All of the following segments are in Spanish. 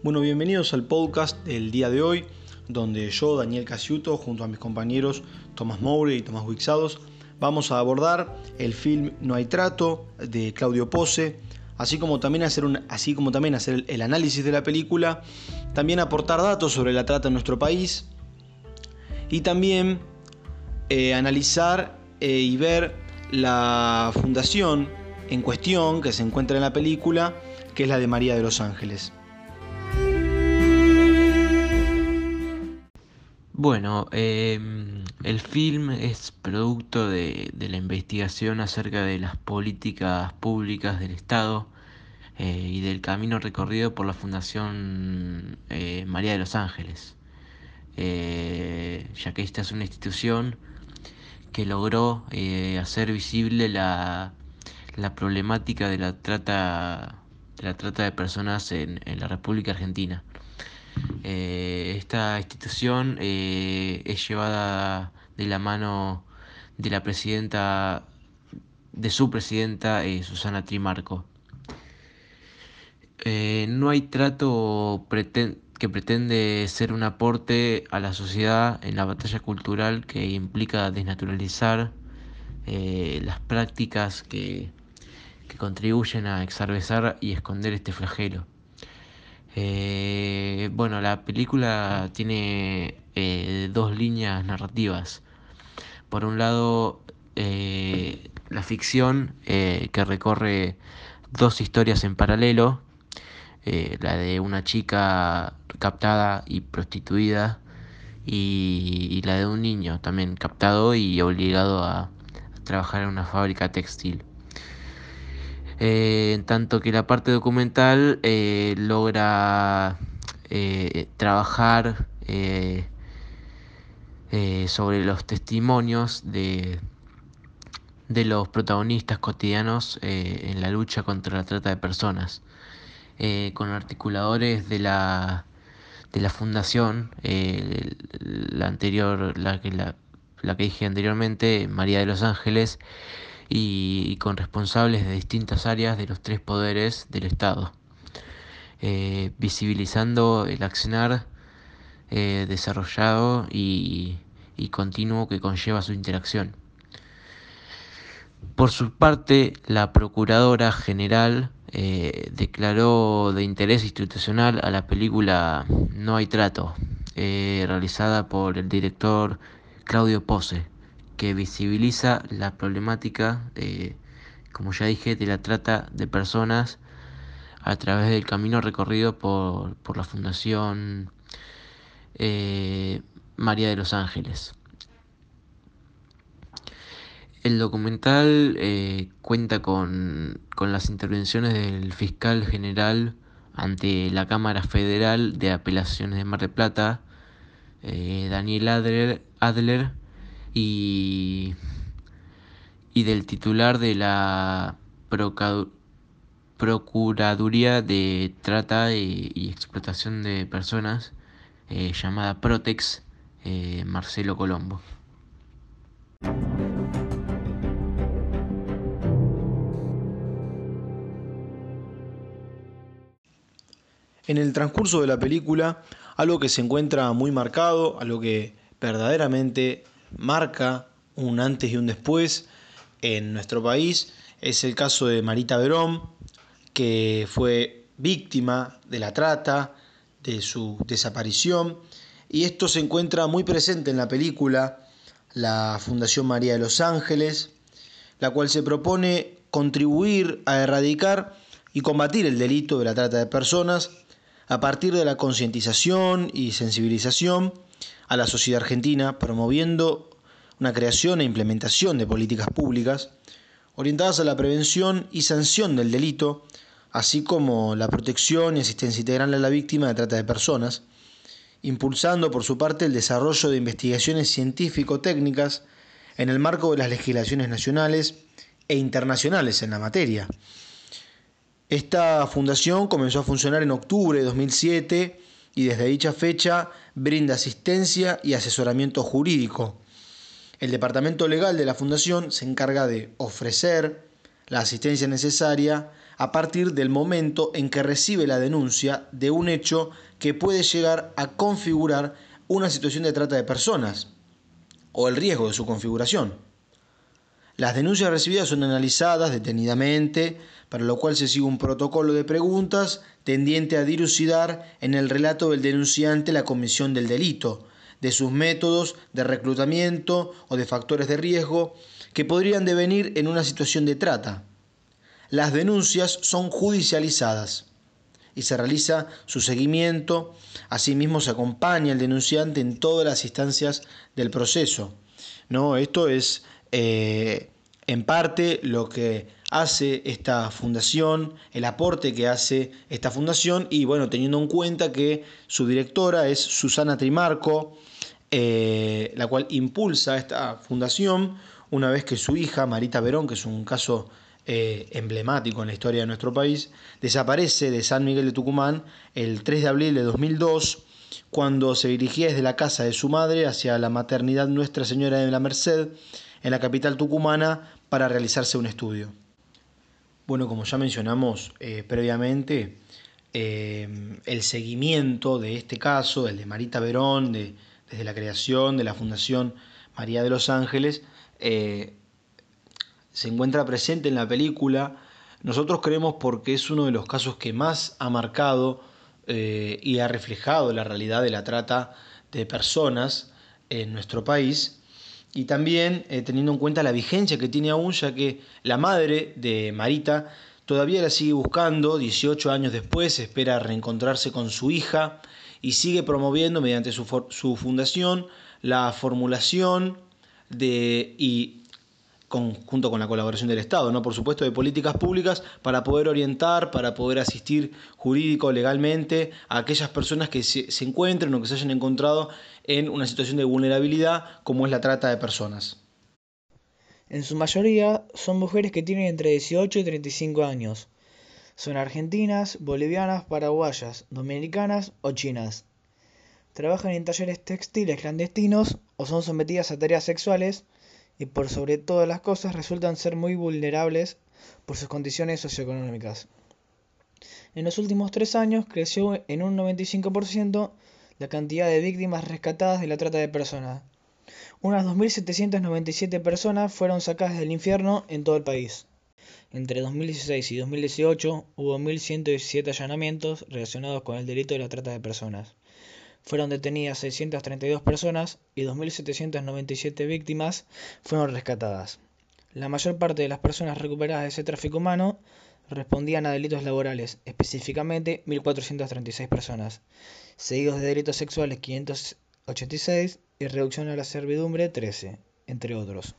Bueno, bienvenidos al podcast del día de hoy, donde yo, Daniel Casiuto, junto a mis compañeros Tomás Moure y Tomás Huixados, vamos a abordar el film No hay trato de Claudio Pose, así como también hacer, un, así como también hacer el análisis de la película, también aportar datos sobre la trata en nuestro país y también eh, analizar eh, y ver la fundación en cuestión que se encuentra en la película, que es la de María de los Ángeles. Bueno, em, el film es producto de, la investigación acerca de las políticas públicas del Estado eh, y del camino recorrido por la Fundación eh, María de los Ángeles, eh, ya que esta es una institución que logró hacer visible la, problemática de la trata de la trata de personas en la República Argentina. Eh, esta institución eh, es llevada de la mano de la presidenta, de su presidenta eh, Susana Trimarco. no hay trato que pretende ser un aporte a la sociedad en la batalla cultural que implica desnaturalizar las prácticas que, que contribuyen a exarvezar y esconder este flagelo. Eh, bueno, la película tiene eh, dos líneas narrativas. Por un lado, eh, la ficción que recorre dos historias en paralelo, la de una chica captada y prostituida y, la de un niño también captado y obligado a trabajar en una fábrica textil. Eh, en tanto que la parte documental eh, logra eh, trabajar sobre los testimonios de, de los protagonistas cotidianos en la lucha contra la trata de personas, con articuladores de la, de la fundación, la anterior, la que, la, la que dije anteriormente, María de los Ángeles, y, con responsables de distintas áreas de los tres poderes del Estado, eh, visibilizando el accionar eh, desarrollado y, continuo que conlleva su interacción. Por su parte, la Procuradora General eh, declaró de interés institucional a la película No hay trato, realizada por el director Claudio Pose que visibiliza la problemática, de, como ya dije, de la trata de personas a través del camino recorrido por, la Fundación eh, María de los Ángeles. El documental eh, cuenta con, las intervenciones del fiscal general ante la Cámara Federal de Apelaciones de Mar del Plata, eh, Daniel Adler y, del titular de la Procuraduría de Trata y, Explotación de Personas, eh, llamada Protex, eh, Marcelo Colombo. En el transcurso de la película, algo que se encuentra muy marcado, algo que verdaderamente marca un antes y un después en nuestro país. Es el caso de Marita Verón, que fue víctima de la trata, de su desaparición. Y esto se encuentra muy presente en la película La Fundación María de los Ángeles, la cual se propone contribuir a erradicar y combatir el delito de la trata de personas a partir de la concientización y sensibilización a la sociedad argentina, promoviendo una creación e implementación de políticas públicas orientadas a la prevención y sanción del delito, así como la protección y asistencia integral a la víctima de trata de personas, impulsando por su parte el desarrollo de investigaciones científico-técnicas en el marco de las legislaciones nacionales e internacionales en la materia. Esta fundación comenzó a funcionar en octubre de 2007 y desde dicha fecha brinda asistencia y asesoramiento jurídico. El departamento legal de la Fundación se encarga de ofrecer la asistencia necesaria a partir del momento en que recibe la denuncia de un hecho que puede llegar a configurar una situación de trata de personas o el riesgo de su configuración. Las denuncias recibidas son analizadas detenidamente, para lo cual se sigue un protocolo de preguntas tendiente a dilucidar en el relato del denunciante la comisión del delito, de sus métodos de reclutamiento o de factores de riesgo que podrían devenir en una situación de trata. Las denuncias son judicializadas y se realiza su seguimiento. Asimismo, se acompaña al denunciante en todas las instancias del proceso. ¿no? Esto es eh, en parte lo que hace esta fundación, el aporte que hace esta fundación y bueno, teniendo en cuenta que su directora es Susana Trimarco, eh, la cual impulsa esta fundación una vez que su hija, Marita Verón, que es un caso eh, emblemático en la historia de nuestro país, desaparece de San Miguel de Tucumán el 3 de abril de 2002, cuando se dirigía desde la casa de su madre hacia la maternidad Nuestra Señora de la Merced, en la capital tucumana, para realizarse un estudio. Bueno, como ya mencionamos eh, previamente, eh, el seguimiento de este caso, el de Marita Verón, desde la creación de la Fundación María de los Ángeles, se encuentra presente en la película, nosotros creemos porque es uno de los casos que más ha marcado eh, y ha reflejado la realidad de la trata de personas en nuestro país y también eh, teniendo en cuenta la vigencia que tiene aún, ya que la madre de Marita todavía la sigue buscando, 18 años después espera reencontrarse con su hija y sigue promoviendo mediante su, su fundación la formulación de, y junto con la colaboración del Estado, ¿no? por supuesto, de políticas públicas para poder orientar, para poder asistir jurídico, legalmente a aquellas personas que se, se encuentren o que se hayan encontrado en una situación de vulnerabilidad como es la trata de personas. En su mayoría son mujeres que tienen entre 18 y 35 años. Son argentinas, bolivianas, paraguayas, dominicanas o chinas. Trabajan en talleres textiles clandestinos o son sometidas a tareas sexuales y por sobre todas las cosas resultan ser muy vulnerables por sus condiciones socioeconómicas. En los últimos tres años creció en un 95% la cantidad de víctimas rescatadas de la trata de personas. Unas 2.797 personas fueron sacadas del infierno en todo el país. Entre 2016 y 2018 hubo 1.117 allanamientos relacionados con el delito de la trata de personas. Fueron detenidas 632 personas y 2.797 víctimas fueron rescatadas. La mayor parte de las personas recuperadas de ese tráfico humano respondían a delitos laborales, específicamente 1.436 personas, seguidos de delitos sexuales 586 y reducción a la servidumbre 13, entre otros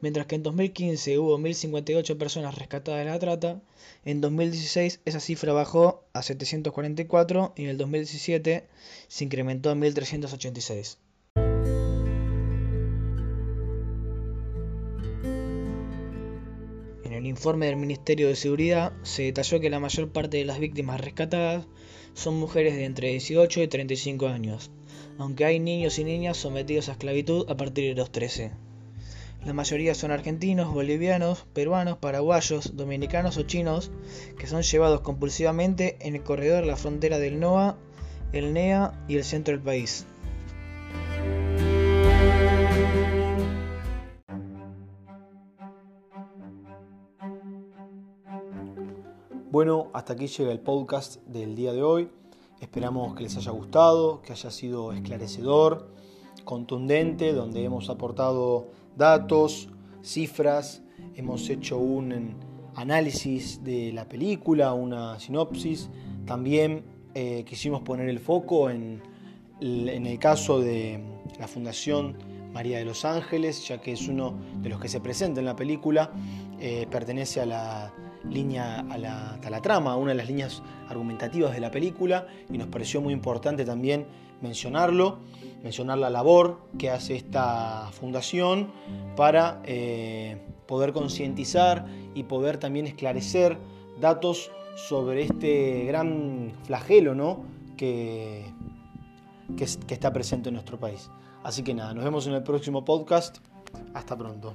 mientras que en 2015 hubo 1.058 personas rescatadas de la trata, en 2016 esa cifra bajó a 744 y en el 2017 se incrementó a 1.386. En el informe del Ministerio de Seguridad se detalló que la mayor parte de las víctimas rescatadas son mujeres de entre 18 y 35 años, aunque hay niños y niñas sometidos a esclavitud a partir de los 13. La mayoría son argentinos, bolivianos, peruanos, paraguayos, dominicanos o chinos que son llevados compulsivamente en el corredor de la frontera del NOA, el NEA y el centro del país. Bueno, hasta aquí llega el podcast del día de hoy. Esperamos que les haya gustado, que haya sido esclarecedor, contundente, donde hemos aportado datos, cifras, hemos hecho un análisis de la película, una sinopsis, también eh, quisimos poner el foco en, el caso de la Fundación María de los Ángeles, ya que es uno de los que se presenta en la película, eh, pertenece a la línea, a la, trama, una de las líneas argumentativas de la película, y nos pareció muy importante también mencionarlo, mencionar la labor que hace esta fundación para eh, poder concientizar y poder también esclarecer datos sobre este gran flagelo ¿no? que, que está presente en nuestro país. Así que nada, nos vemos en el próximo podcast. Hasta pronto.